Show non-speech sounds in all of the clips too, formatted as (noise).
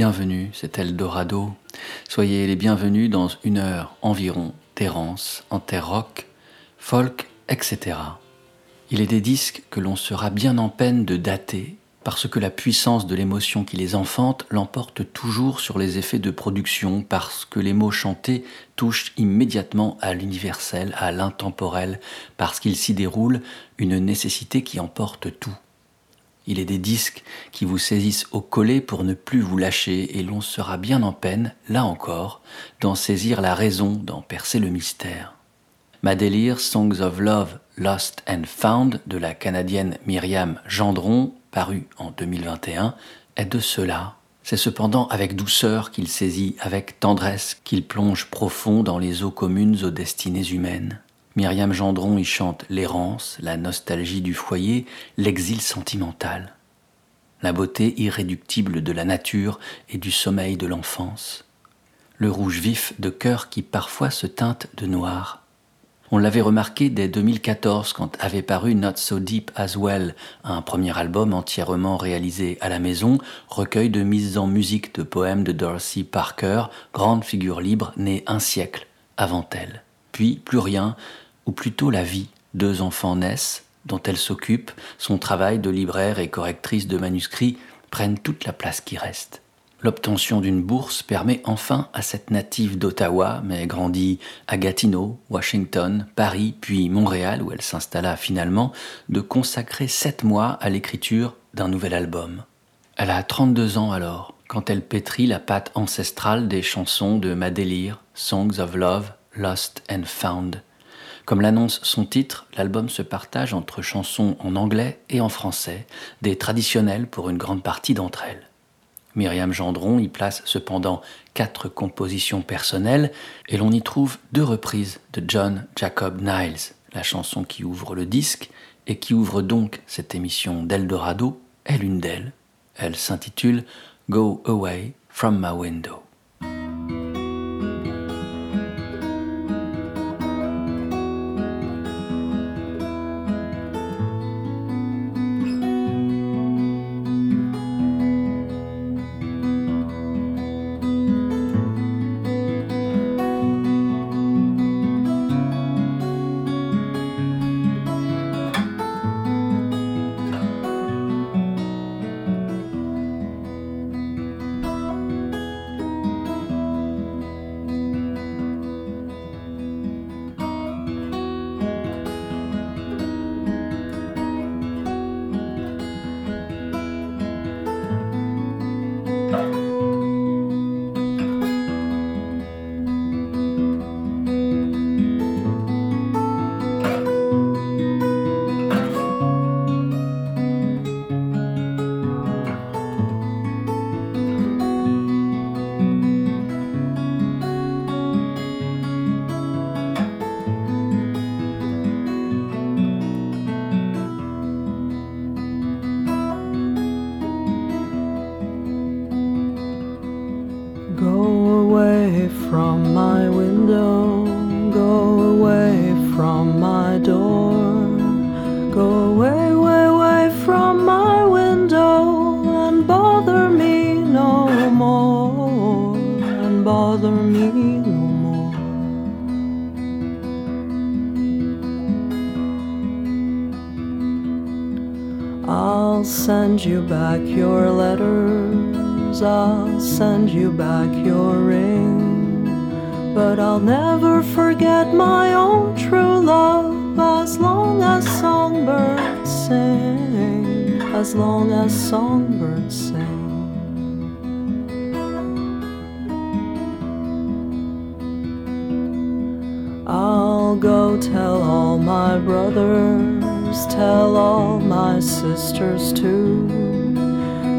bienvenus, c'est Eldorado. Soyez les bienvenus dans une heure environ d'errance en folk, etc. Il est des disques que l'on sera bien en peine de dater parce que la puissance de l'émotion qui les enfante l'emporte toujours sur les effets de production, parce que les mots chantés touchent immédiatement à l'universel, à l'intemporel, parce qu'il s'y déroule une nécessité qui emporte tout. Il est des disques qui vous saisissent au collet pour ne plus vous lâcher, et l'on sera bien en peine, là encore, d'en saisir la raison, d'en percer le mystère. Ma délire Songs of Love, Lost and Found de la Canadienne Myriam Gendron paru en 2021, est de cela. C'est cependant avec douceur qu'il saisit, avec tendresse qu'il plonge profond dans les eaux communes aux destinées humaines. Myriam Gendron y chante l'errance, la nostalgie du foyer, l'exil sentimental, la beauté irréductible de la nature et du sommeil de l'enfance, le rouge vif de cœur qui parfois se teinte de noir, on l'avait remarqué dès 2014 quand avait paru Not So Deep As Well, un premier album entièrement réalisé à la maison, recueil de mises en musique de poèmes de Dorothy Parker, grande figure libre née un siècle avant elle. Puis plus rien, ou plutôt la vie. Deux enfants naissent, dont elle s'occupe, son travail de libraire et correctrice de manuscrits prennent toute la place qui reste. L'obtention d'une bourse permet enfin à cette native d'Ottawa, mais grandie à Gatineau, Washington, Paris, puis Montréal, où elle s'installa finalement, de consacrer sept mois à l'écriture d'un nouvel album. Elle a 32 ans alors, quand elle pétrit la pâte ancestrale des chansons de Ma Délire, Songs of Love, Lost and Found. Comme l'annonce son titre, l'album se partage entre chansons en anglais et en français, des traditionnelles pour une grande partie d'entre elles. Myriam Gendron y place cependant quatre compositions personnelles et l'on y trouve deux reprises de John Jacob Niles, la chanson qui ouvre le disque et qui ouvre donc cette émission d'Eldorado est l'une d'elles. Elle s'intitule Go Away from My Window. door. Go away, way, way from my window and bother me no more. And bother me no more. I'll send you back your letters, I'll send you back your ring. But I'll never forget my own true love as long as songbirds sing, as long as songbirds sing. I'll go tell all my brothers, tell all my sisters too,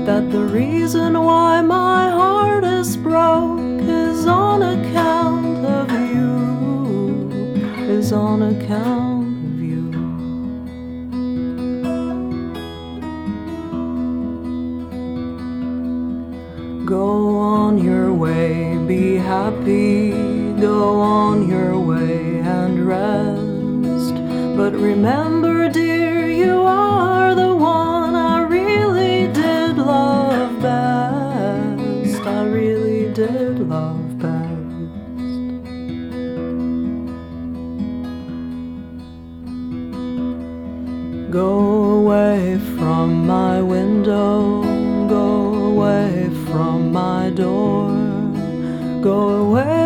that the reason why my heart is broke is on account of you, is on account. be happy, go on your way and rest. But remember, dear, you are the one I really did love best. I really did love best. Go away from my window go away,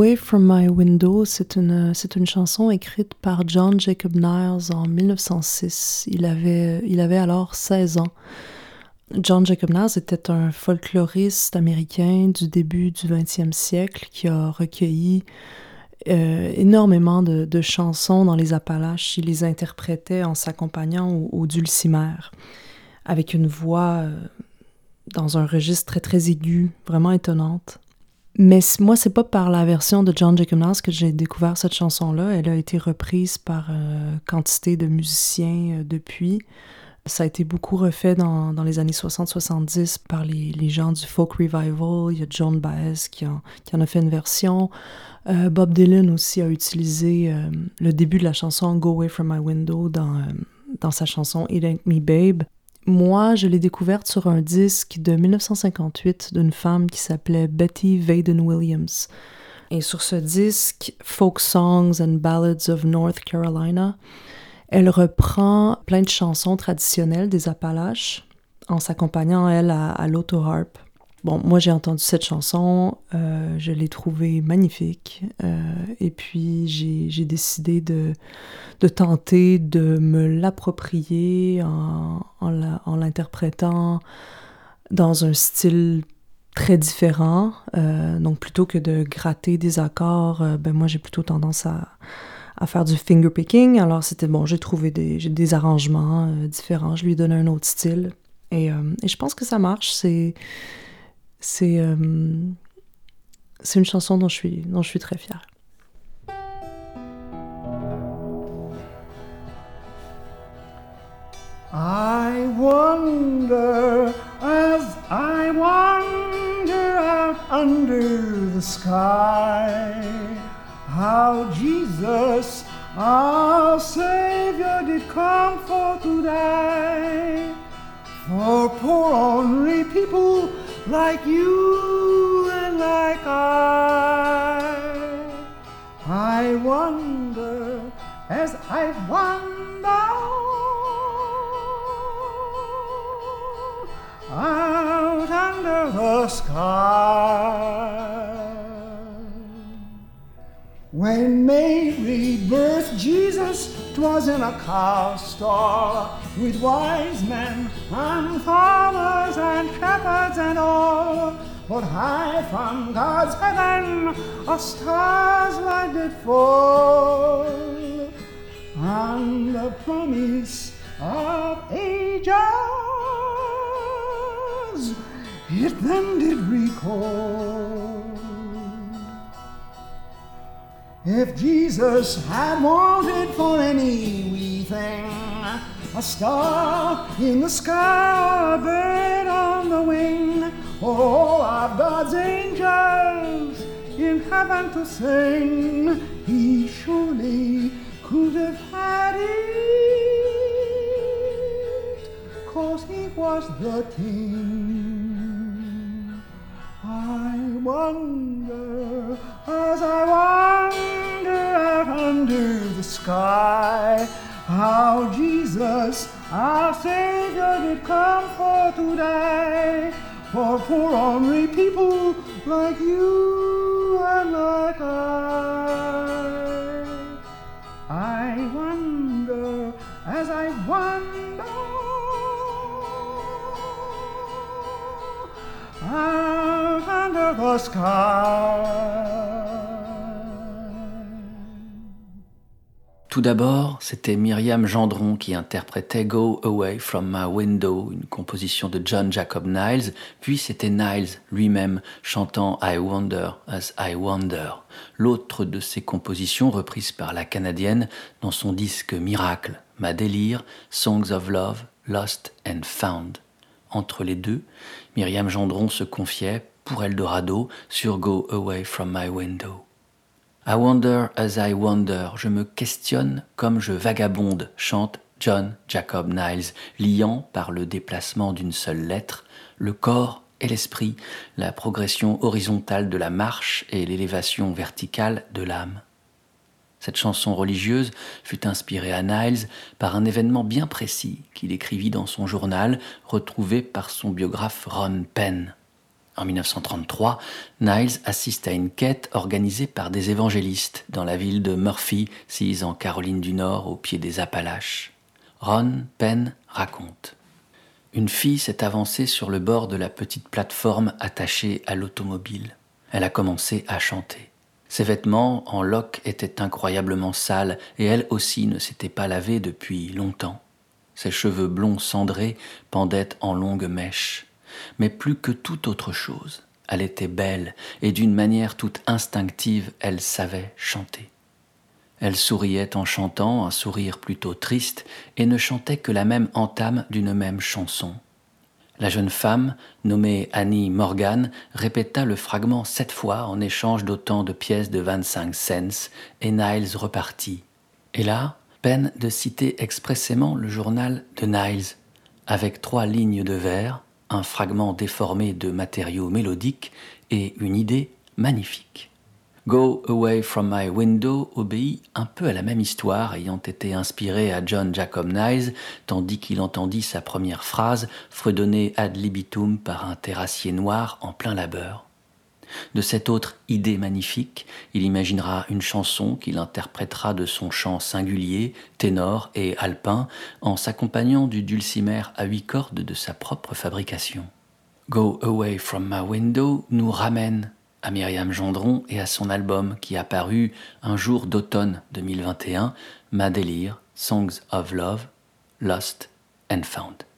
Away from My Window, c'est une, c'est une chanson écrite par John Jacob Niles en 1906. Il avait, il avait alors 16 ans. John Jacob Niles était un folkloriste américain du début du 20e siècle qui a recueilli euh, énormément de, chansons dans les Appalaches. Il les interprétait en s'accompagnant au, au, dulcimer, avec une voix euh, dans un registre très très aigu, vraiment étonnante. Mais moi, c'est pas par la version de John Jacob que j'ai découvert cette chanson-là. Elle a été reprise par euh, quantité de musiciens euh, depuis. Ça a été beaucoup refait dans, les années 60-70 par les, les, gens du folk revival. Il y a John Baez qui, en, a fait une version. Euh, Bob Dylan aussi a utilisé euh, le début de la chanson Go Away From My Window dans, dans sa chanson It Ain't Me Babe. Moi, je l'ai découverte sur un disque de 1958 d'une femme qui s'appelait Betty Vaden Williams. Et sur ce disque, Folk Songs and Ballads of North Carolina, elle reprend plein de chansons traditionnelles des Appalaches en s'accompagnant, elle, à, à l'auto-harp. Bon, moi j'ai entendu cette chanson, euh, je l'ai trouvée magnifique, euh, et puis j'ai décidé de, de, tenter de me l'approprier en, en l'interprétant dans un style très différent. Euh, donc plutôt que de gratter des accords, euh, ben moi j'ai plutôt tendance à, à, faire du finger picking. Alors c'était bon, j'ai trouvé des, des arrangements euh, différents, je lui ai donné un autre style, et, et je pense que ça marche. C'est c'est une chanson dont je suis, dont je suis très fière. I wonder as I wander out under the sky how Jesus, our Savior, did come for to die for poor ornery people like you and like I. I wonder as I wander out under the sky. When Mary birthed Jesus, 'twas in a cow stall with wise men and farmers and shepherds and all. But high from God's heaven a star's light did fall, and the promise of ages it then did recall. If Jesus had wanted for any wee thing, a star in the sky a bird on the wing, or of God's angels in heaven to sing, he surely could have had it, cause he was the king. I wonder as I wander out under the sky how Jesus, our Savior, did come for to die for poor ornery people like you and like I. I wonder as I wonder Tout d'abord, c'était Myriam Gendron qui interprétait Go Away from My Window, une composition de John Jacob Niles, puis c'était Niles lui-même chantant I Wonder as I Wonder, l'autre de ses compositions reprises par la Canadienne dans son disque Miracle, Ma délire, Songs of Love, Lost and Found. Entre les deux, Myriam Gendron se confiait, pour Eldorado, sur Go Away from My Window. I wonder as I wonder, je me questionne comme je vagabonde, chante John Jacob Niles, liant par le déplacement d'une seule lettre le corps et l'esprit, la progression horizontale de la marche et l'élévation verticale de l'âme. Cette chanson religieuse fut inspirée à Niles par un événement bien précis qu'il écrivit dans son journal, retrouvé par son biographe Ron Penn. En 1933, Niles assiste à une quête organisée par des évangélistes dans la ville de Murphy, sise en Caroline du Nord, au pied des Appalaches. Ron Penn raconte. Une fille s'est avancée sur le bord de la petite plateforme attachée à l'automobile. Elle a commencé à chanter. Ses vêtements en loques étaient incroyablement sales et elle aussi ne s'était pas lavée depuis longtemps. Ses cheveux blonds cendrés pendaient en longues mèches mais plus que toute autre chose. Elle était belle, et d'une manière toute instinctive, elle savait chanter. Elle souriait en chantant, un sourire plutôt triste, et ne chantait que la même entame d'une même chanson. La jeune femme, nommée Annie Morgan, répéta le fragment sept fois en échange d'autant de pièces de vingt-cinq cents, et Niles repartit. Et là, peine de citer expressément le journal de Niles, avec trois lignes de vers, un fragment déformé de matériaux mélodiques et une idée magnifique. Go Away from My Window obéit un peu à la même histoire, ayant été inspiré à John Jacob Niles, tandis qu'il entendit sa première phrase fredonner ad libitum par un terrassier noir en plein labeur. De cette autre idée magnifique, il imaginera une chanson qu'il interprétera de son chant singulier, ténor et alpin, en s'accompagnant du dulcimer à huit cordes de sa propre fabrication. Go Away from My Window nous ramène à Myriam Gendron et à son album qui a paru un jour d'automne 2021, Ma délire, Songs of Love, Lost and Found.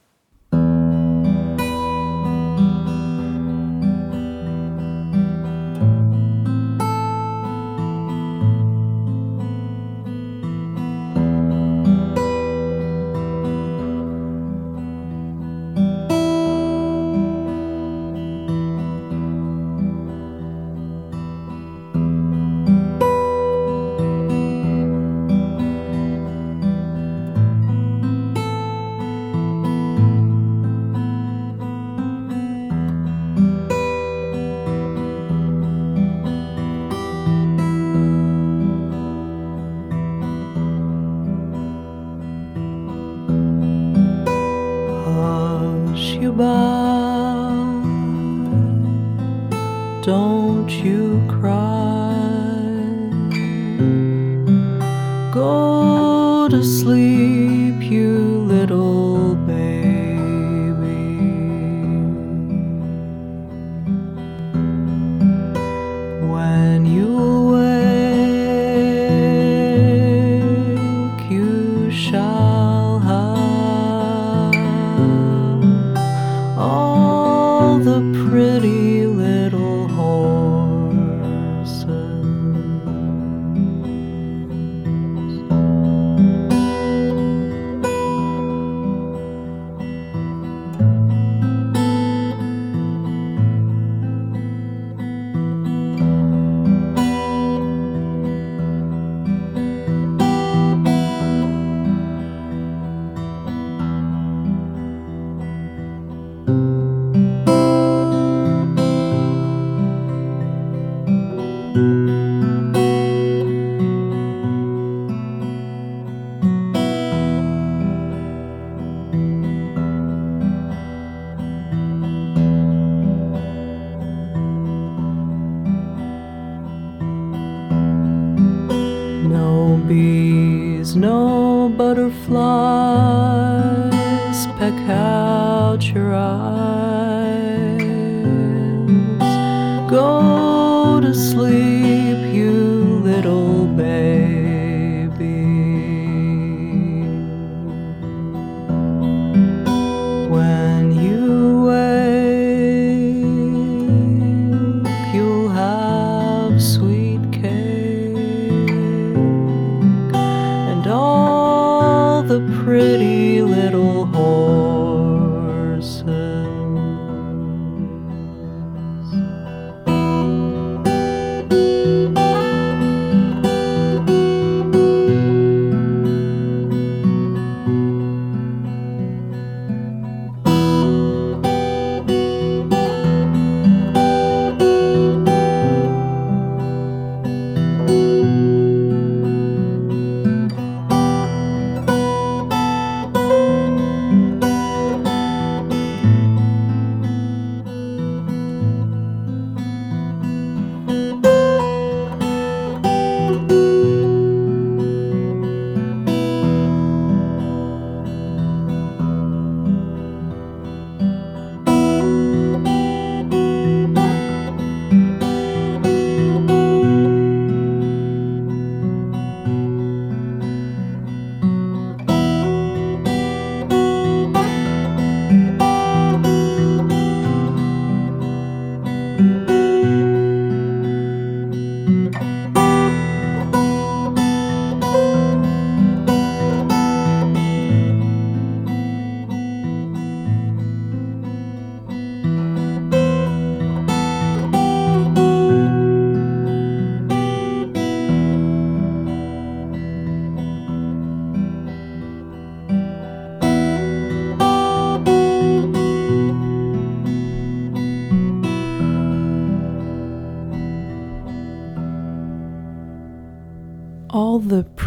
Pretty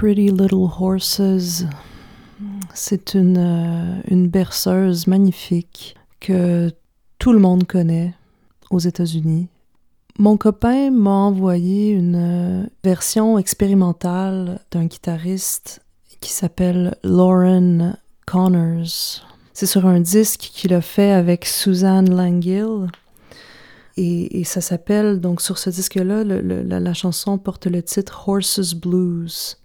Pretty Little Horses, c'est une, euh, une berceuse magnifique que tout le monde connaît aux États-Unis. Mon copain m'a envoyé une euh, version expérimentale d'un guitariste qui s'appelle Lauren Connors. C'est sur un disque qu'il a fait avec Suzanne Langill. Et, ça s'appelle, donc sur ce disque-là, la chanson porte le titre Horses Blues.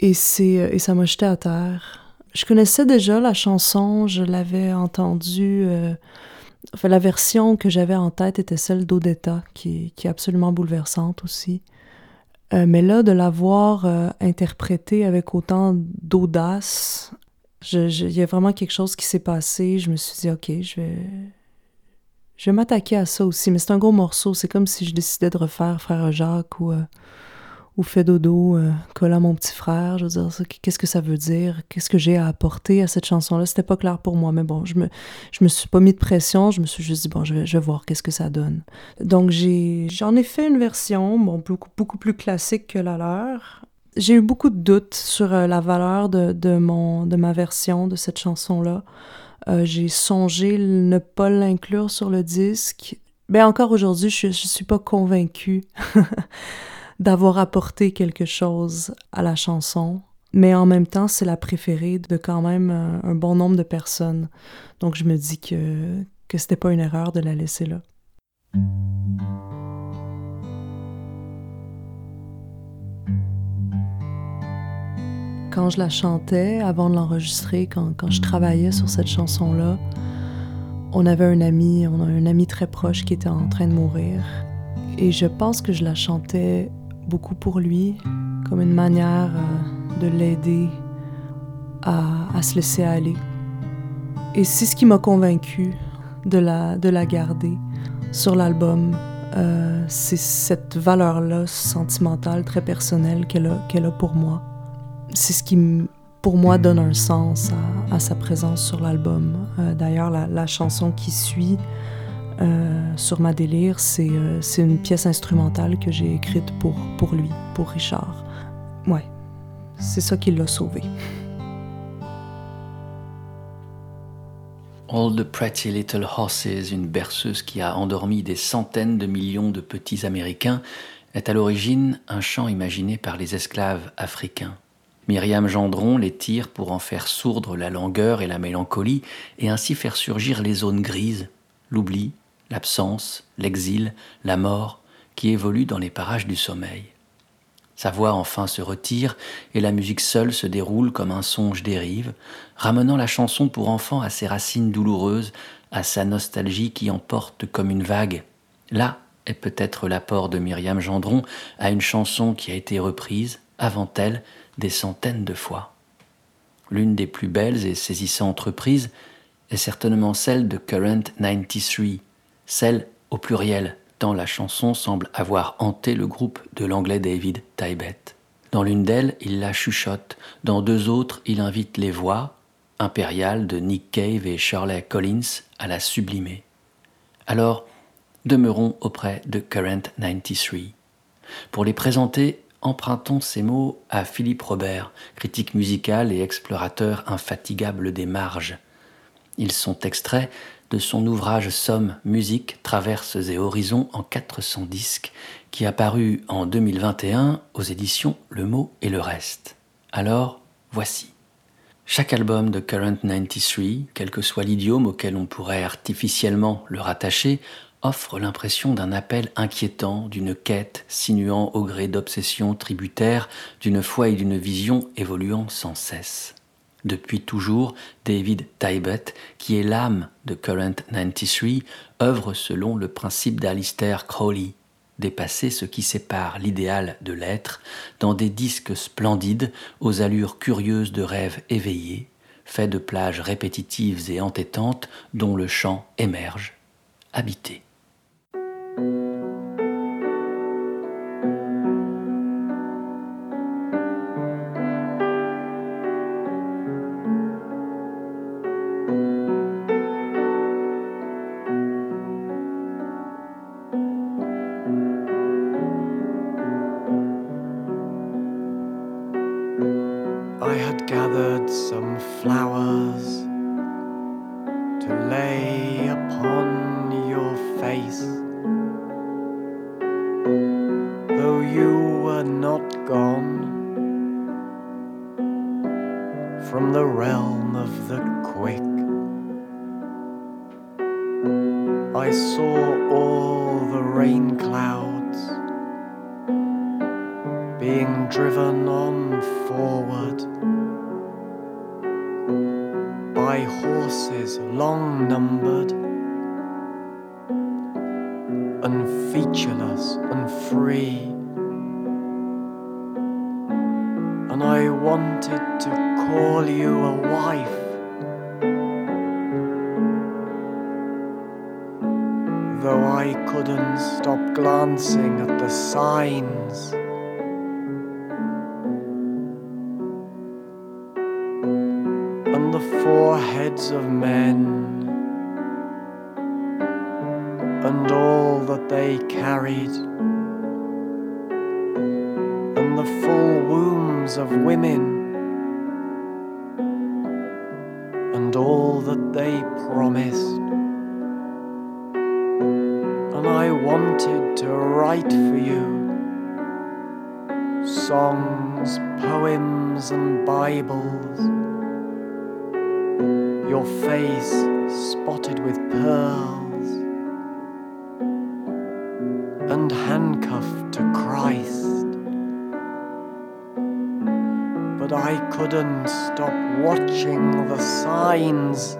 Et, c'est, et ça m'a jeté à terre. Je connaissais déjà la chanson, je l'avais entendue. euh, enfin, la version que j'avais en tête était celle d'Odetta, qui, est absolument bouleversante aussi. Euh, mais là, de la voir euh, interprétée avec autant d'audace, il y a vraiment quelque chose qui s'est passé. Je me suis dit, OK, je vais, je vais m'attaquer à ça aussi. Mais c'est un gros morceau. C'est comme si je décidais de refaire Frère Jacques ou, euh, ou Fait dodo, euh, mon petit frère. Je veux dire, qu'est-ce que ça veut dire? Qu'est-ce que j'ai à apporter à cette chanson-là? C'était pas clair pour moi, mais bon, je me, je me suis pas mis de pression. Je me suis juste dit, bon, je vais, voir qu'est-ce que ça donne. Donc, j'ai, j'en ai fait une version, bon, beaucoup, beaucoup plus classique que la leur. J'ai eu beaucoup de doutes sur euh, la valeur de, de, mon, de ma version de cette chanson-là. Euh, j'ai songé ne pas l'inclure sur le disque. Ben encore aujourd'hui, je, je suis pas convaincue (laughs) d'avoir apporté quelque chose à la chanson. Mais en même temps, c'est la préférée de quand même un, un bon nombre de personnes. Donc je me dis que, que c'était pas une erreur de la laisser là. Quand je la chantais, avant de l'enregistrer, quand, quand je travaillais sur cette chanson-là, on avait un ami, on a un ami très proche qui était en train de mourir. Et je pense que je la chantais beaucoup pour lui, comme une manière euh, de l'aider à, se laisser aller. Et c'est ce qui m'a convaincu de la, de la garder sur l'album. Euh, c'est cette valeur-là sentimentale, très personnelle qu'elle a, qu'elle a pour moi. C'est ce qui, pour moi, donne un sens à, sa présence sur l'album. Euh, D'ailleurs, la chanson qui suit euh, sur ma délire, c'est euh, c'est une pièce instrumentale que j'ai écrite pour, pour lui, pour Richard. Ouais, c'est ça qui l'a sauvé. All the Pretty Little Horses, une berceuse qui a endormi des centaines de millions de petits Américains, est à l'origine un chant imaginé par les esclaves africains. Myriam Gendron les tire pour en faire sourdre la langueur et la mélancolie et ainsi faire surgir les zones grises, l'oubli, l'absence, l'exil, la mort qui évoluent dans les parages du sommeil. Sa voix enfin se retire et la musique seule se déroule comme un songe dérive, ramenant la chanson pour enfants à ses racines douloureuses, à sa nostalgie qui emporte comme une vague. Là est peut-être l'apport de Myriam Gendron à une chanson qui a été reprise, avant elle, des centaines de fois. L'une des plus belles et saisissantes reprises est certainement celle de Current 93, celle au pluriel, tant la chanson semble avoir hanté le groupe de l'anglais David Tybet. Dans l'une d'elles, il la chuchote, dans deux autres, il invite les voix, impériales de Nick Cave et Shirley Collins, à la sublimer. Alors, demeurons auprès de Current 93. Pour les présenter, empruntons ces mots à Philippe Robert, critique musical et explorateur infatigable des marges. Ils sont extraits de son ouvrage Somme, musique, traverses et horizons en 400 disques, qui a paru en 2021 aux éditions Le mot et le reste. Alors, voici. Chaque album de Current 93, quel que soit l'idiome auquel on pourrait artificiellement le rattacher, offre l'impression d'un appel inquiétant, d'une quête sinuant au gré d'obsessions tributaires, d'une foi et d'une vision évoluant sans cesse depuis toujours, David Tybet, qui est l'âme de Current 93, œuvre selon le principe d'Alistair Crowley, dépasser ce qui sépare l'idéal de l'être dans des disques splendides aux allures curieuses de rêves éveillés, faits de plages répétitives et entêtantes dont le chant émerge, habité. and all that they promised. And I wanted to write for you songs, poems, and Bibles. Your face spotted with pearls couldn't stop watching the signs.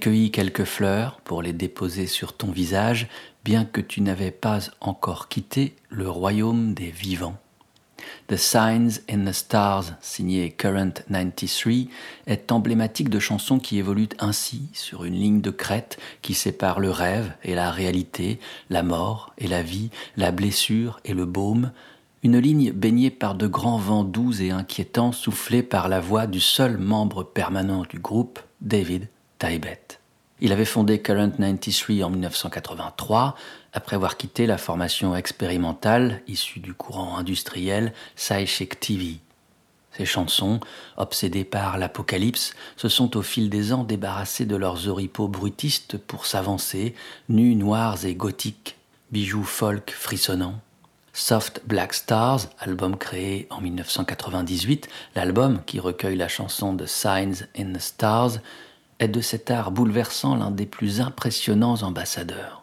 Cueilli quelques fleurs pour les déposer sur ton visage, bien que tu n'avais pas encore quitté le royaume des vivants. The Signs in the Stars, signé Current 93, est emblématique de chansons qui évoluent ainsi sur une ligne de crête qui sépare le rêve et la réalité, la mort et la vie, la blessure et le baume, une ligne baignée par de grands vents doux et inquiétants soufflés par la voix du seul membre permanent du groupe, David il avait fondé Current 93 en 1983, après avoir quitté la formation expérimentale issue du courant industriel Psychic TV. Ces chansons, obsédées par l'apocalypse, se sont au fil des ans débarrassées de leurs oripeaux bruitistes pour s'avancer, nus, noirs et gothiques, bijoux folk frissonnants. Soft Black Stars, album créé en 1998, l'album qui recueille la chanson The Signs in the Stars, est de cet art bouleversant l'un des plus impressionnants ambassadeurs.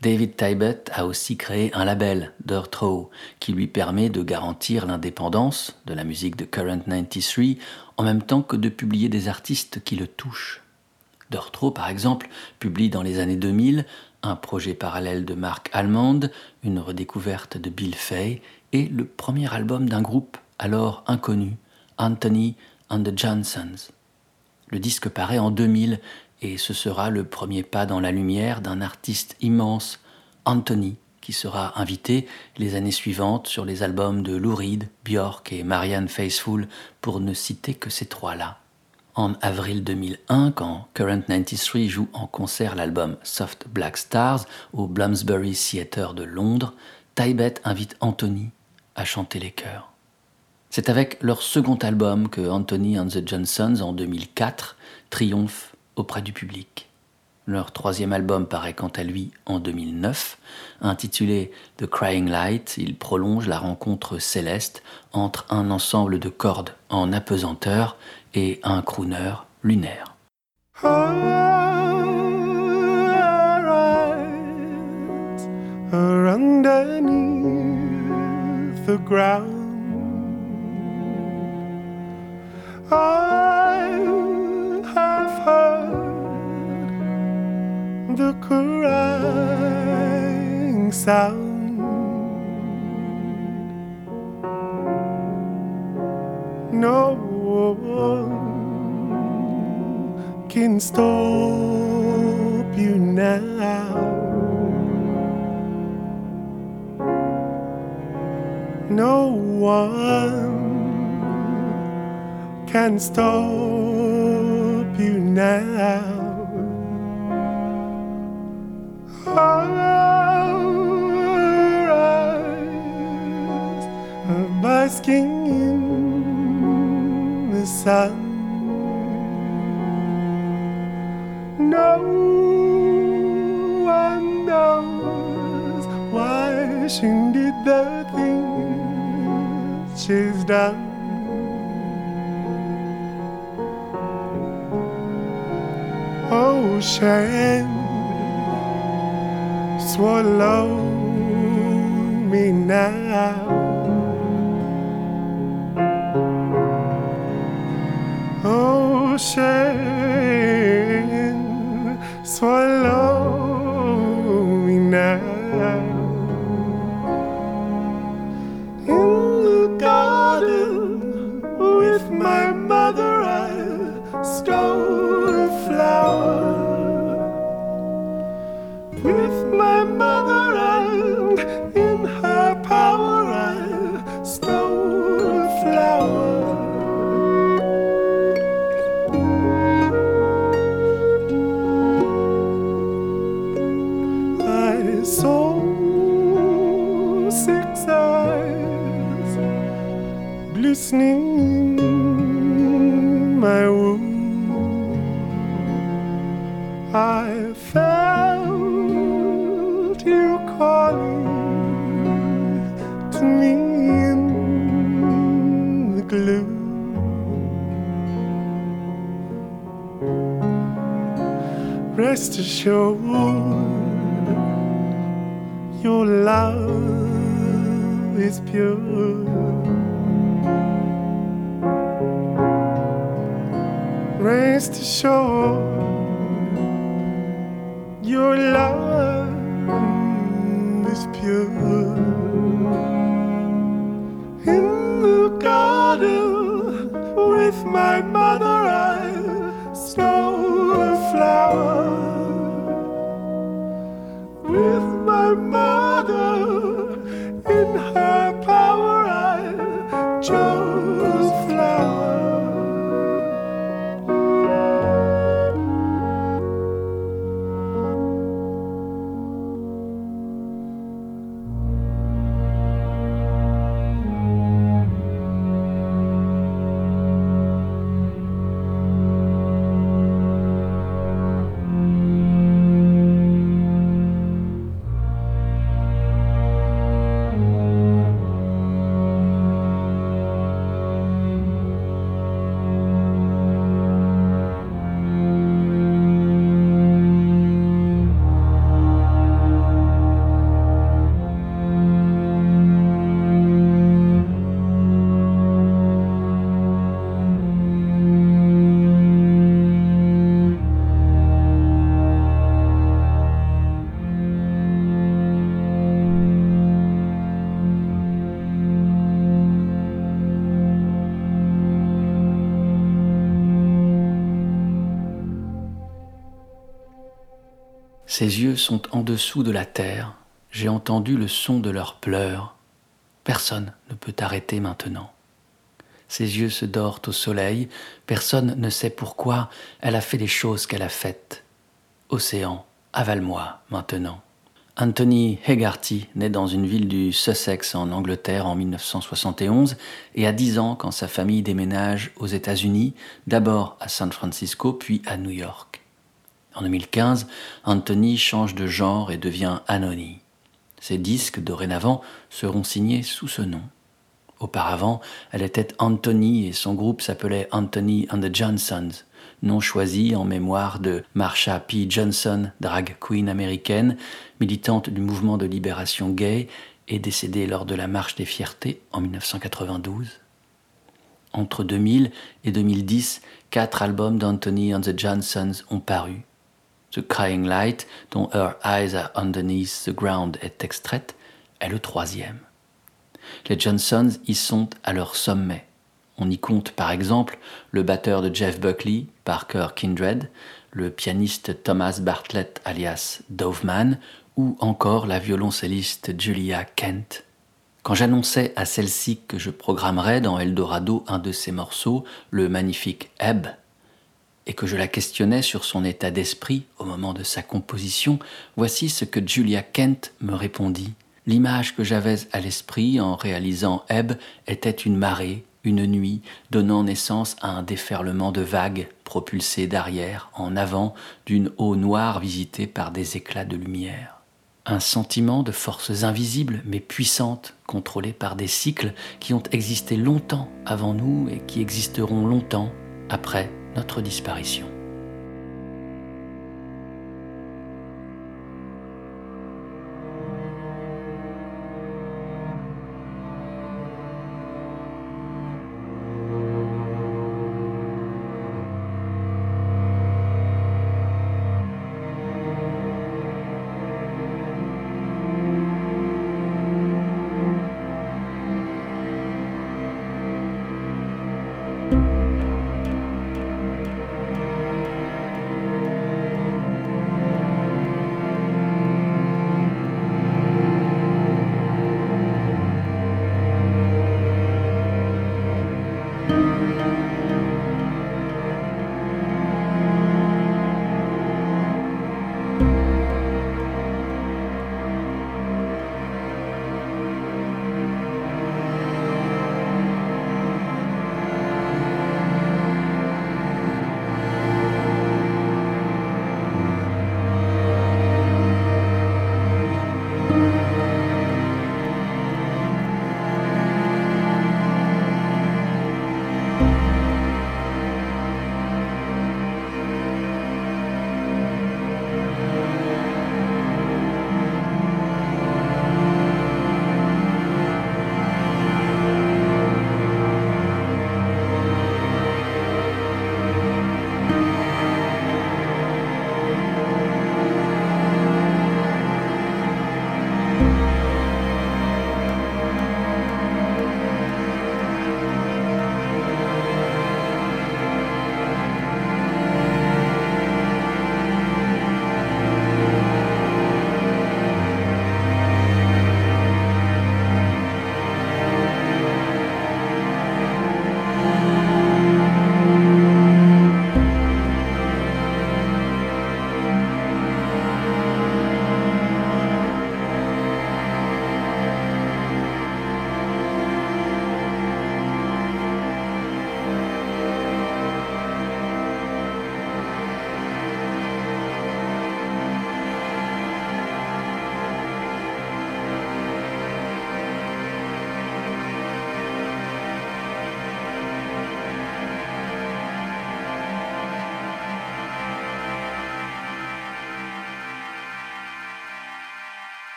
David Tybett a aussi créé un label, Dirt Row, qui lui permet de garantir l'indépendance de la musique de Current 93 en même temps que de publier des artistes qui le touchent. Dirt Row, par exemple, publie dans les années 2000 un projet parallèle de Mark Almond, une redécouverte de Bill Fay et le premier album d'un groupe alors inconnu, Anthony and the Johnsons. Le disque paraît en 2000 et ce sera le premier pas dans la lumière d'un artiste immense, Anthony, qui sera invité les années suivantes sur les albums de Lou Reed, Björk et Marianne Faithfull, pour ne citer que ces trois-là. En avril 2001, quand Current 93 joue en concert l'album Soft Black Stars au Bloomsbury Theatre de Londres, Tybet invite Anthony à chanter les chœurs. C'est avec leur second album que Anthony and the Johnsons, en 2004, triomphe auprès du public. Leur troisième album paraît quant à lui en 2009. Intitulé The Crying Light, il prolonge la rencontre céleste entre un ensemble de cordes en apesanteur et un crooner lunaire. I have heard the crying sound. No one can stop you now. No one can stop you now. Our eyes are basking in the sun. No one knows why she did the things she's done. Ocean swallow me now. Ocean Ses yeux sont en dessous de la terre, j'ai entendu le son de leurs pleurs. Personne ne peut arrêter maintenant. Ses yeux se dorent au soleil, personne ne sait pourquoi elle a fait les choses qu'elle a faites. Océan, avale-moi maintenant. Anthony Hegarty naît dans une ville du Sussex en Angleterre en 1971 et a 10 ans quand sa famille déménage aux États-Unis, d'abord à San Francisco puis à New York. En 2015, Anthony change de genre et devient Anony. Ses disques dorénavant seront signés sous ce nom. Auparavant, elle était Anthony et son groupe s'appelait Anthony and the Johnsons, nom choisi en mémoire de Marsha P. Johnson, drag queen américaine, militante du mouvement de libération gay et décédée lors de la Marche des Fiertés en 1992. Entre 2000 et 2010, quatre albums d'Anthony and the Johnsons ont paru. The Crying Light, dont Her Eyes Are Underneath the Ground est extraite, est le troisième. Les Johnsons y sont à leur sommet. On y compte par exemple le batteur de Jeff Buckley, Parker Kindred, le pianiste Thomas Bartlett alias Doveman, ou encore la violoncelliste Julia Kent. Quand j'annonçais à celle-ci que je programmerais dans Eldorado un de ses morceaux, le magnifique Ebb, et que je la questionnais sur son état d'esprit au moment de sa composition, voici ce que Julia Kent me répondit. L'image que j'avais à l'esprit en réalisant Ebb était une marée, une nuit, donnant naissance à un déferlement de vagues propulsées d'arrière en avant d'une eau noire visitée par des éclats de lumière. Un sentiment de forces invisibles mais puissantes, contrôlées par des cycles qui ont existé longtemps avant nous et qui existeront longtemps après notre disparition.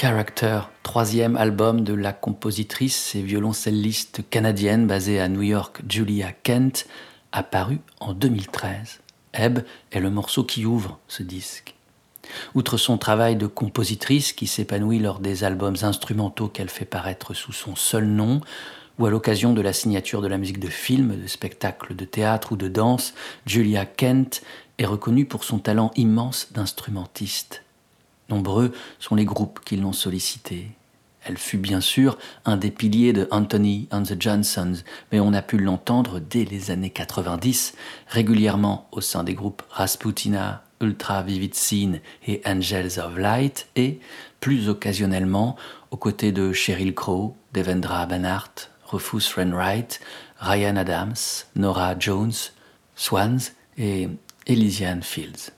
Character, troisième album de la compositrice et violoncelliste canadienne basée à New York, Julia Kent, apparu en 2013. Ebb est le morceau qui ouvre ce disque. Outre son travail de compositrice qui s'épanouit lors des albums instrumentaux qu'elle fait paraître sous son seul nom, ou à l'occasion de la signature de la musique de film, de spectacles de théâtre ou de danse, Julia Kent est reconnue pour son talent immense d'instrumentiste. Nombreux sont les groupes qui l'ont sollicité. Elle fut bien sûr un des piliers de Anthony and the Johnsons, mais on a pu l'entendre dès les années 90, régulièrement au sein des groupes Rasputina, Ultra Vivid Scene et Angels of Light, et plus occasionnellement aux côtés de Sheryl Crow, Devendra Banhart, Rufus Wainwright, Ryan Adams, Nora Jones, Swans et Elysian Fields.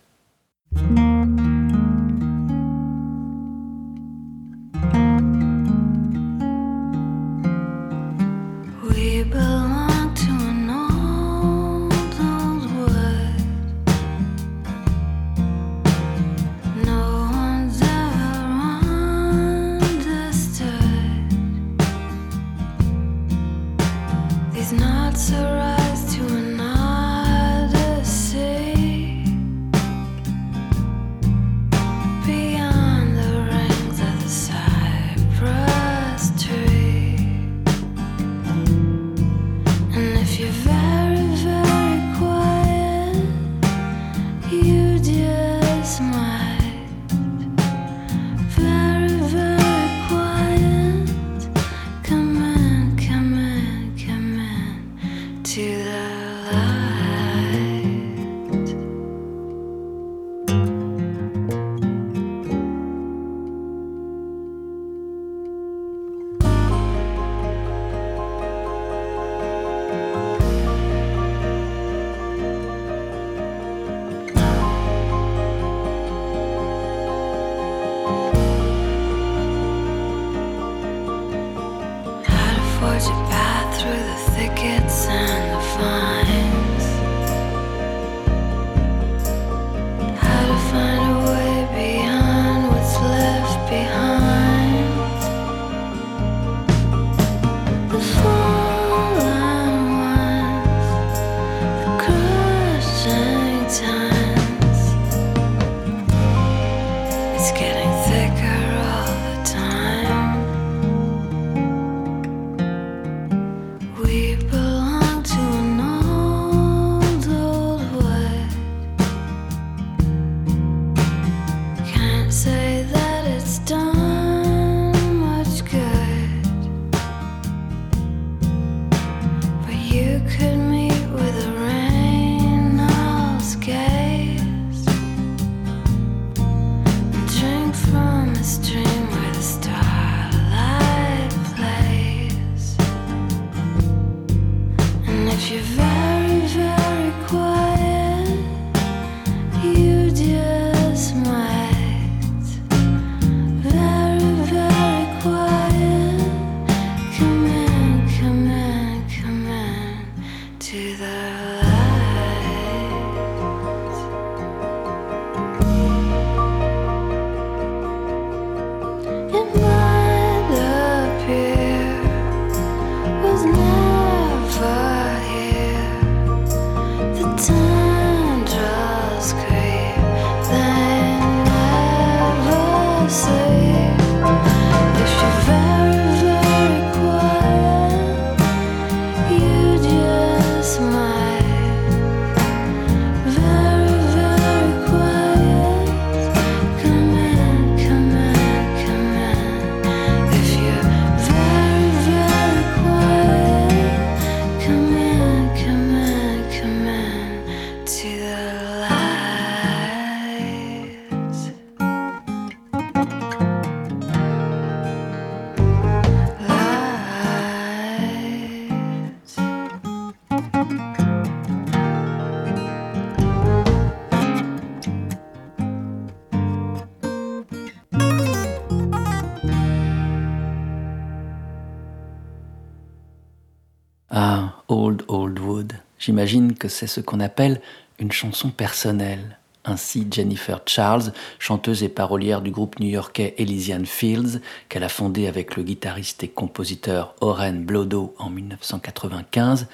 J'imagine que c'est ce qu'on appelle une chanson personnelle, ainsi Jennifer Charles, chanteuse et parolière du groupe new-yorkais Elysian Fields, qu'elle a fondé avec le guitariste et compositeur Oren Blodo en 1995,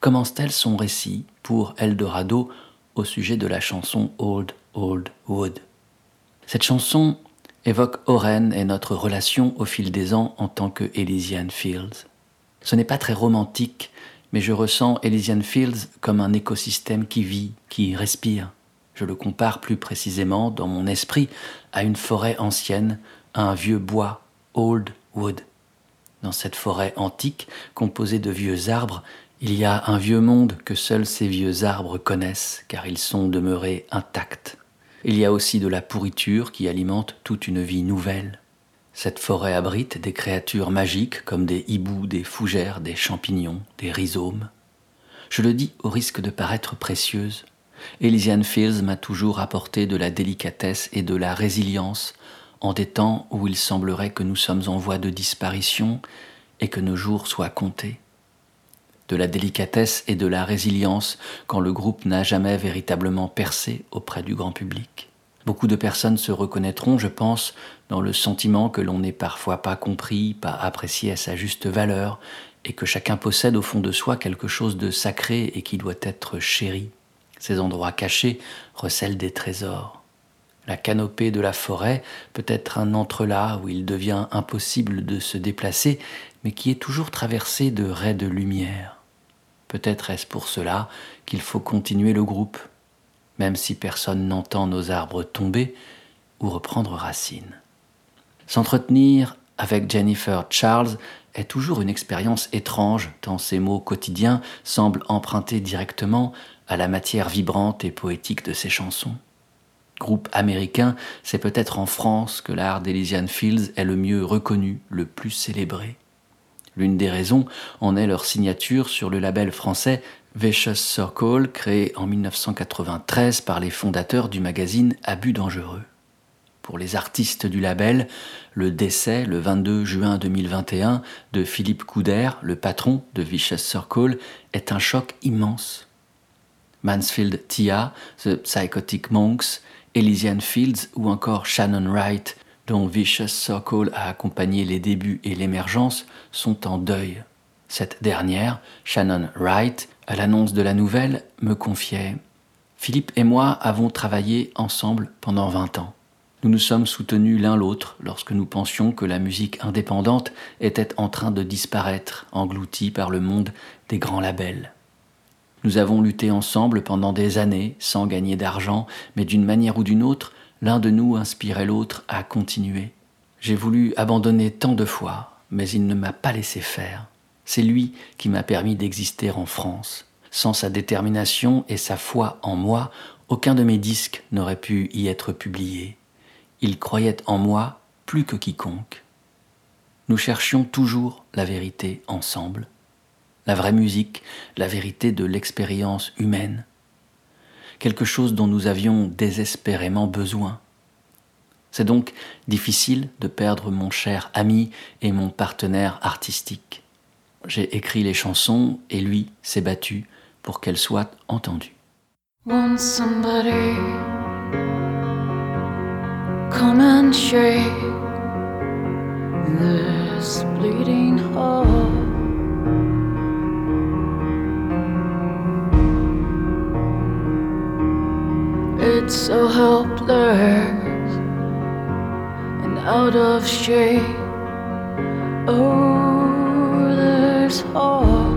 commence-t-elle son récit pour Eldorado au sujet de la chanson Old Old Wood. Cette chanson évoque Oren et notre relation au fil des ans en tant que Elysian Fields. Ce n'est pas très romantique, mais je ressens Elysian Fields comme un écosystème qui vit, qui respire. Je le compare plus précisément dans mon esprit à une forêt ancienne, à un vieux bois, Old Wood. Dans cette forêt antique, composée de vieux arbres, il y a un vieux monde que seuls ces vieux arbres connaissent, car ils sont demeurés intacts. Il y a aussi de la pourriture qui alimente toute une vie nouvelle. Cette forêt abrite des créatures magiques comme des hiboux, des fougères, des champignons, des rhizomes. Je le dis au risque de paraître précieuse. Elysian Fields m'a toujours apporté de la délicatesse et de la résilience en des temps où il semblerait que nous sommes en voie de disparition et que nos jours soient comptés. De la délicatesse et de la résilience quand le groupe n'a jamais véritablement percé auprès du grand public. Beaucoup de personnes se reconnaîtront, je pense, dans le sentiment que l'on n'est parfois pas compris, pas apprécié à sa juste valeur, et que chacun possède au fond de soi quelque chose de sacré et qui doit être chéri. Ces endroits cachés recèlent des trésors. La canopée de la forêt peut être un entrelac où il devient impossible de se déplacer, mais qui est toujours traversé de raies de lumière. Peut-être est-ce pour cela qu'il faut continuer le groupe, même si personne n'entend nos arbres tomber ou reprendre racine. S'entretenir avec Jennifer Charles est toujours une expérience étrange, tant ses mots quotidiens semblent emprunter directement à la matière vibrante et poétique de ses chansons. Groupe américain, c'est peut-être en France que l'art d'Elysian Fields est le mieux reconnu, le plus célébré. L'une des raisons en est leur signature sur le label français Vicious Circle, créé en 1993 par les fondateurs du magazine Abus dangereux. Pour les artistes du label, le décès le 22 juin 2021 de Philippe Couder, le patron de Vicious Circle, est un choc immense. Mansfield Tia, The Psychotic Monks, Elysian Fields ou encore Shannon Wright, dont Vicious Circle a accompagné les débuts et l'émergence, sont en deuil. Cette dernière, Shannon Wright, à l'annonce de la nouvelle, me confiait Philippe et moi avons travaillé ensemble pendant 20 ans. Nous nous sommes soutenus l'un l'autre lorsque nous pensions que la musique indépendante était en train de disparaître, engloutie par le monde des grands labels. Nous avons lutté ensemble pendant des années sans gagner d'argent, mais d'une manière ou d'une autre, l'un de nous inspirait l'autre à continuer. J'ai voulu abandonner tant de fois, mais il ne m'a pas laissé faire. C'est lui qui m'a permis d'exister en France. Sans sa détermination et sa foi en moi, aucun de mes disques n'aurait pu y être publié. Il croyait en moi plus que quiconque. Nous cherchions toujours la vérité ensemble, la vraie musique, la vérité de l'expérience humaine, quelque chose dont nous avions désespérément besoin. C'est donc difficile de perdre mon cher ami et mon partenaire artistique. J'ai écrit les chansons et lui s'est battu pour qu'elles soient entendues. Come and shake this bleeding heart. It's so helpless and out of shape. Oh, there's hope.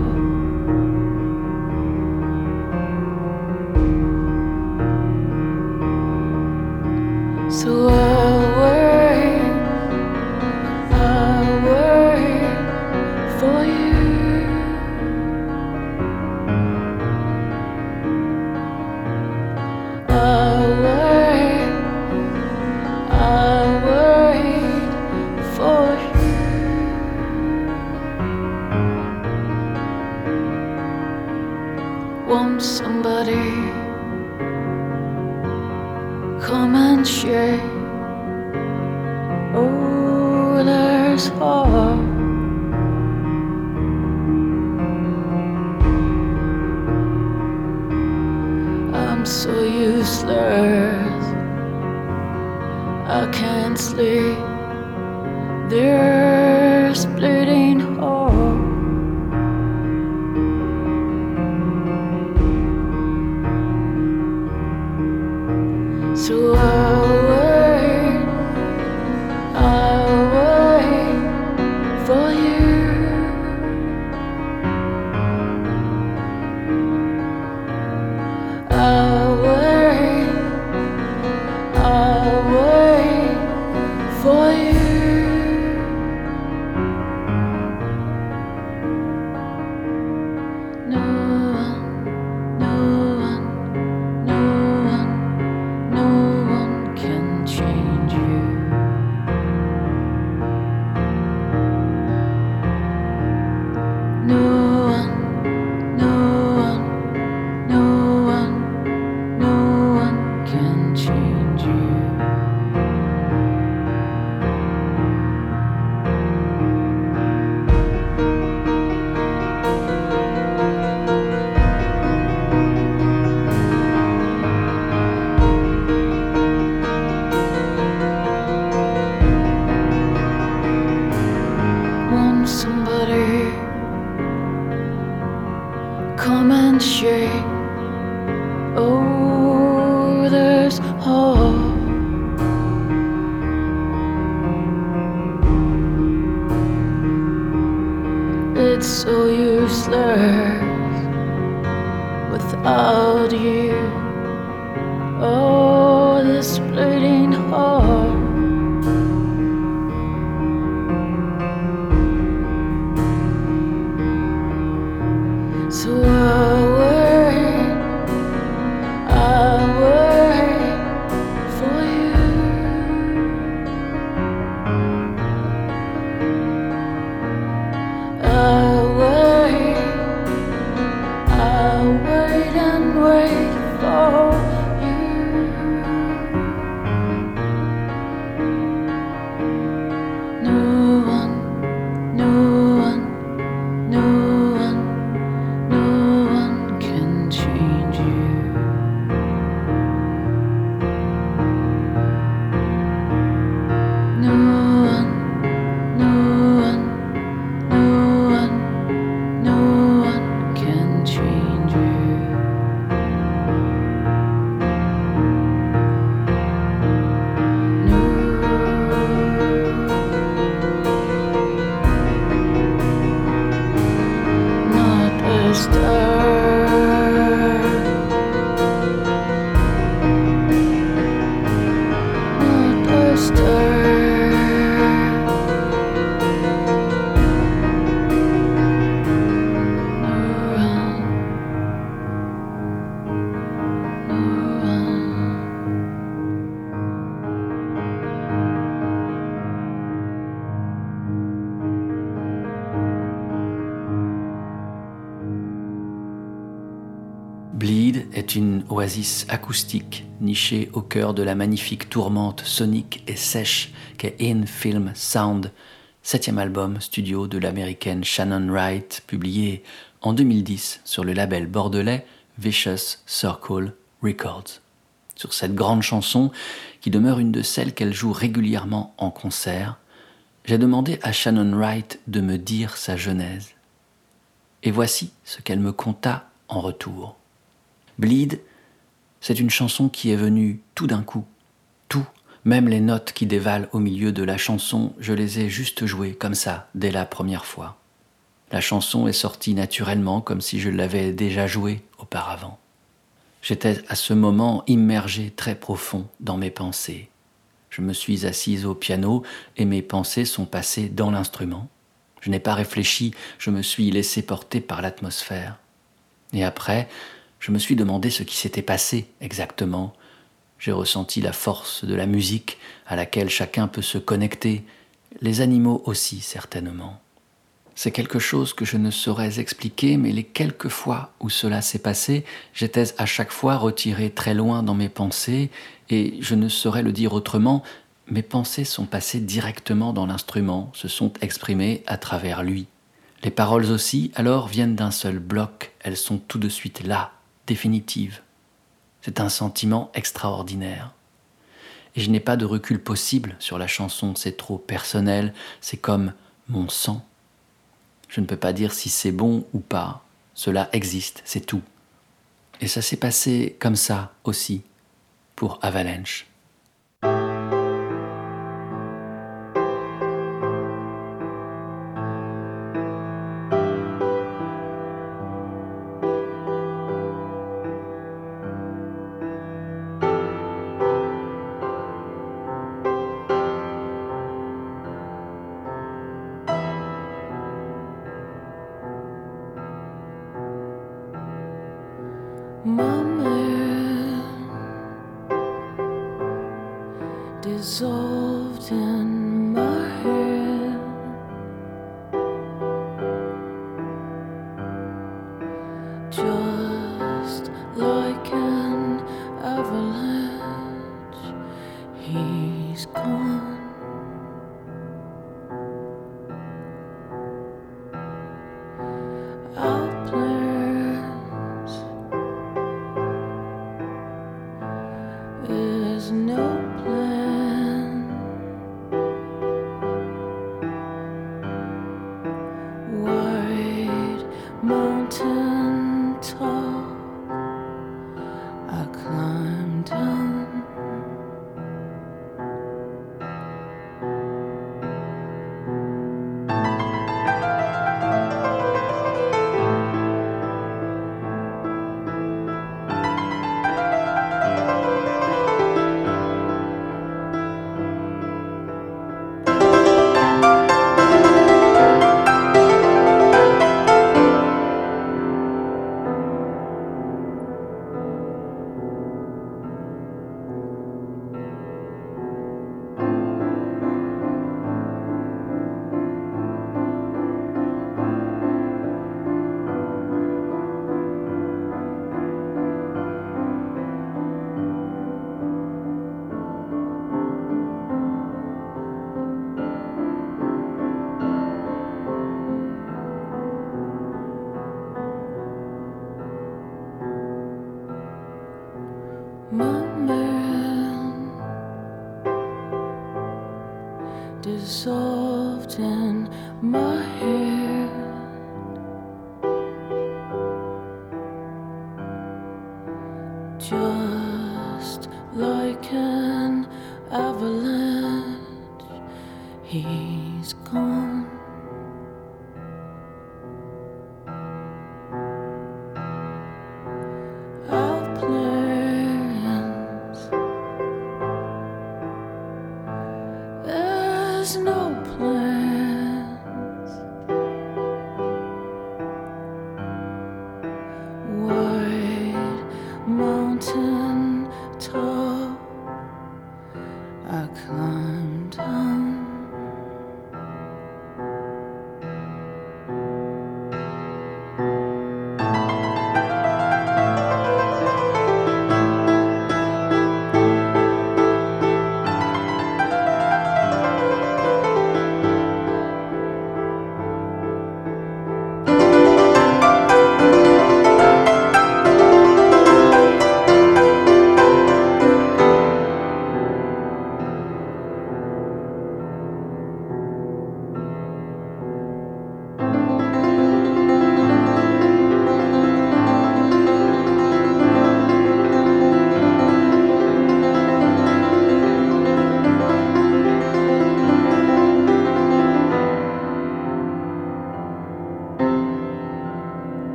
Une oasis acoustique nichée au cœur de la magnifique tourmente sonique et sèche qu'est In Film Sound, septième album studio de l'américaine Shannon Wright, publié en 2010 sur le label bordelais Vicious Circle Records. Sur cette grande chanson, qui demeure une de celles qu'elle joue régulièrement en concert, j'ai demandé à Shannon Wright de me dire sa genèse. Et voici ce qu'elle me conta en retour. Bleed, c'est une chanson qui est venue tout d'un coup. Tout, même les notes qui dévalent au milieu de la chanson, je les ai juste jouées comme ça, dès la première fois. La chanson est sortie naturellement comme si je l'avais déjà jouée auparavant. J'étais à ce moment immergé très profond dans mes pensées. Je me suis assise au piano et mes pensées sont passées dans l'instrument. Je n'ai pas réfléchi, je me suis laissé porter par l'atmosphère. Et après, je me suis demandé ce qui s'était passé exactement. J'ai ressenti la force de la musique à laquelle chacun peut se connecter, les animaux aussi certainement. C'est quelque chose que je ne saurais expliquer, mais les quelques fois où cela s'est passé, j'étais à chaque fois retiré très loin dans mes pensées, et je ne saurais le dire autrement, mes pensées sont passées directement dans l'instrument, se sont exprimées à travers lui. Les paroles aussi, alors, viennent d'un seul bloc, elles sont tout de suite là, définitives. C'est un sentiment extraordinaire. et je n'ai pas de recul possible sur la chanson, c'est trop personnel, c'est comme mon sang. Je ne peux pas dire si c'est bon ou pas, cela existe, c'est tout. Et ça s'est passé comme ça aussi pour Avalanche.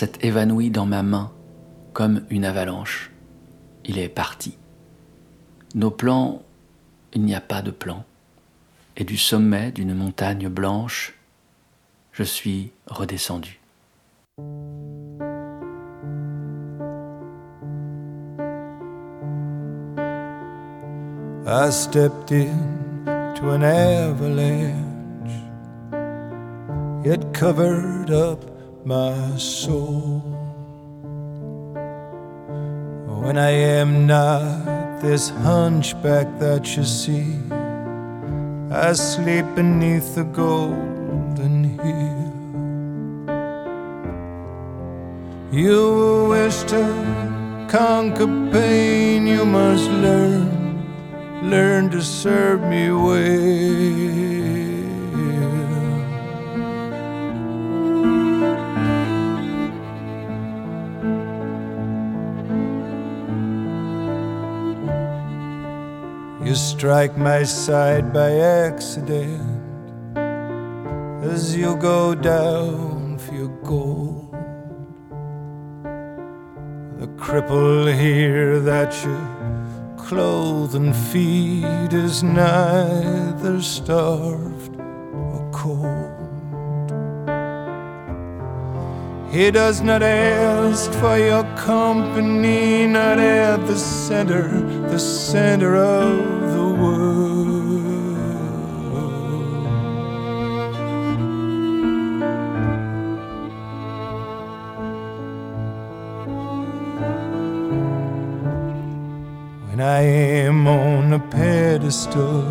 S'est évanoui dans ma main comme une avalanche. Il est parti. Nos plans, il n'y a pas de plan. Et du sommet d'une montagne blanche, je suis redescendu. I stepped in an avalanche. It covered up my soul. When I am not this hunchback that you see, I sleep beneath the golden hill. You wish to conquer pain, you must learn, learn to serve me well. Strike my side by accident as you go down for your gold. The cripple here that you clothe and feed is neither starved or cold. He does not ask for your company, not at the center, the center of I am on a pedestal,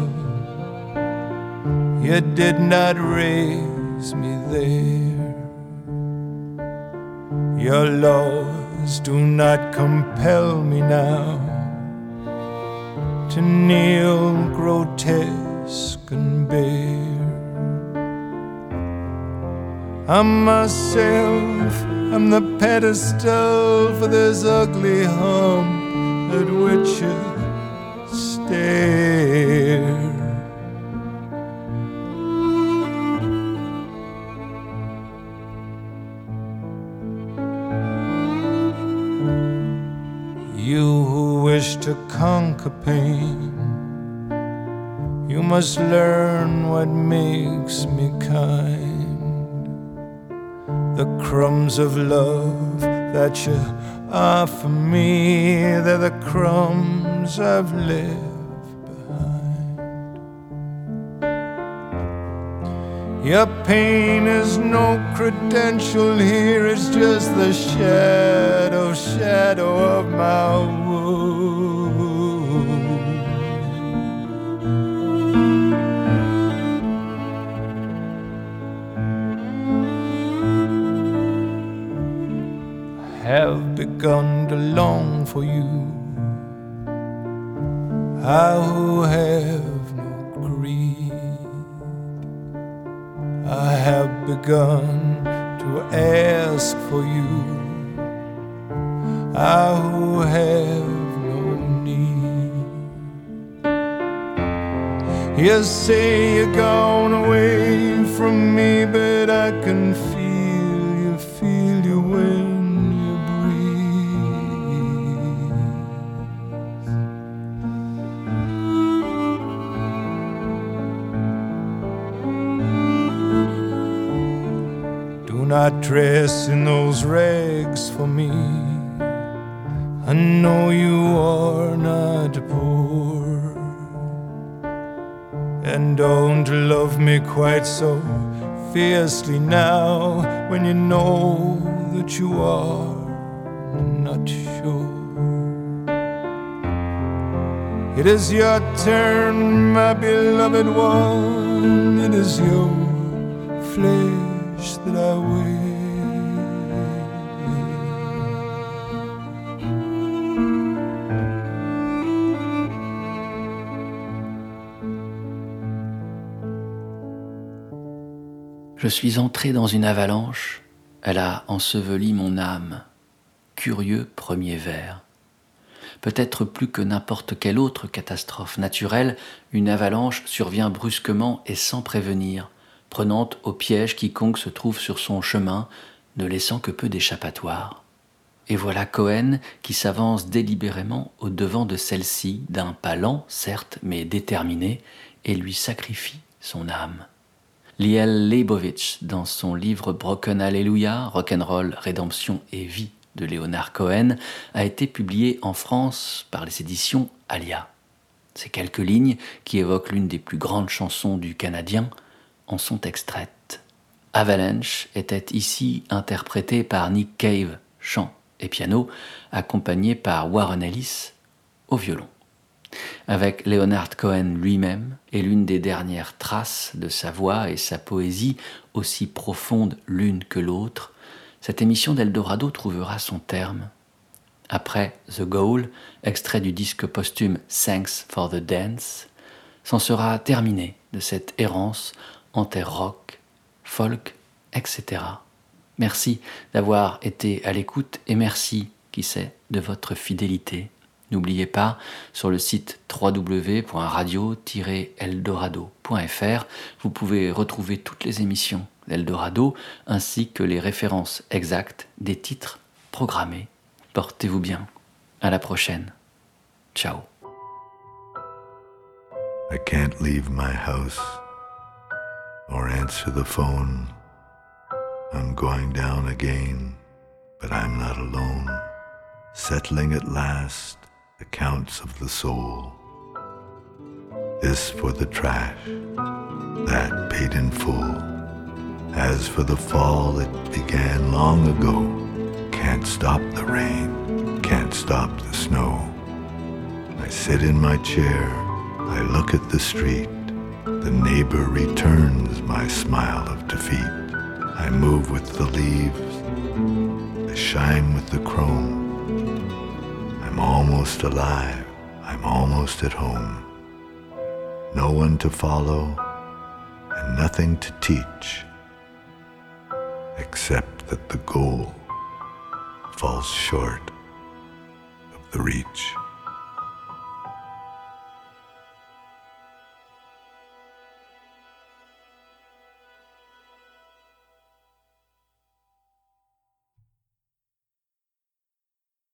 you did not raise me there. Your laws do not compel me now to kneel grotesque and bare. I'm myself, I'm the pedestal for this ugly hump at which you stare. To conquer pain, you must learn what makes me kind. The crumbs of love that you offer me, they're the crumbs I've left behind. Your pain is no credential here, it's just the shadow, shadow of my wound. Begun to long for you. I who have no greed, I have begun to ask for you. I who have no need. You say you're gone away from me, but I dress in those rags for me. I know you are not poor. And don't love me quite so fiercely now when you know that you are not sure. It is your turn, my beloved one. It is your flesh Je suis entré dans une avalanche, elle a enseveli mon âme. Curieux premier vers. Peut-être plus que n'importe quelle autre catastrophe naturelle, une avalanche survient brusquement et sans prévenir, prenant au piège quiconque se trouve sur son chemin, ne laissant que peu d'échappatoire. Et voilà Cohen qui s'avance délibérément au devant de celle-ci, d'un pas lent, certes, mais déterminé, et lui sacrifie son âme. Liel Leibovitch, dans son livre Broken Hallelujah, Rock'n'Roll, Rédemption et Vie de Léonard Cohen, a été publié en France par les éditions Alia. Ces quelques lignes, qui évoquent l'une des plus grandes chansons du Canadien, en sont extraites. Avalanche était ici interprété par Nick Cave, chant et piano, accompagné par Warren Ellis au violon. Avec Leonard Cohen lui-même et l'une des dernières traces de sa voix et sa poésie aussi profondes l'une que l'autre, cette émission d'Eldorado trouvera son terme. Après The Goal, extrait du disque posthume Thanks for the Dance, s'en sera terminé de cette errance en terre rock, folk, etc. Merci d'avoir été à l'écoute et merci, qui sait, de votre fidélité. N'oubliez pas, sur le site www.radio-eldorado.fr, vous pouvez retrouver toutes les émissions d'Eldorado ainsi que les références exactes des titres programmés. Portez-vous bien. À la prochaine. Ciao. I can't leave my house or answer the phone. I'm going down again, but I'm not alone. Settling at last accounts of the soul. This for the trash, that paid in full. As for the fall, it began long ago. Can't stop the rain, can't stop the snow. I sit in my chair, I look at the street. The neighbor returns my smile of defeat. I move with the leaves, I shine with the chrome. I'm almost alive, I'm almost at home. No one to follow, and nothing to teach, except that the goal falls short of the reach.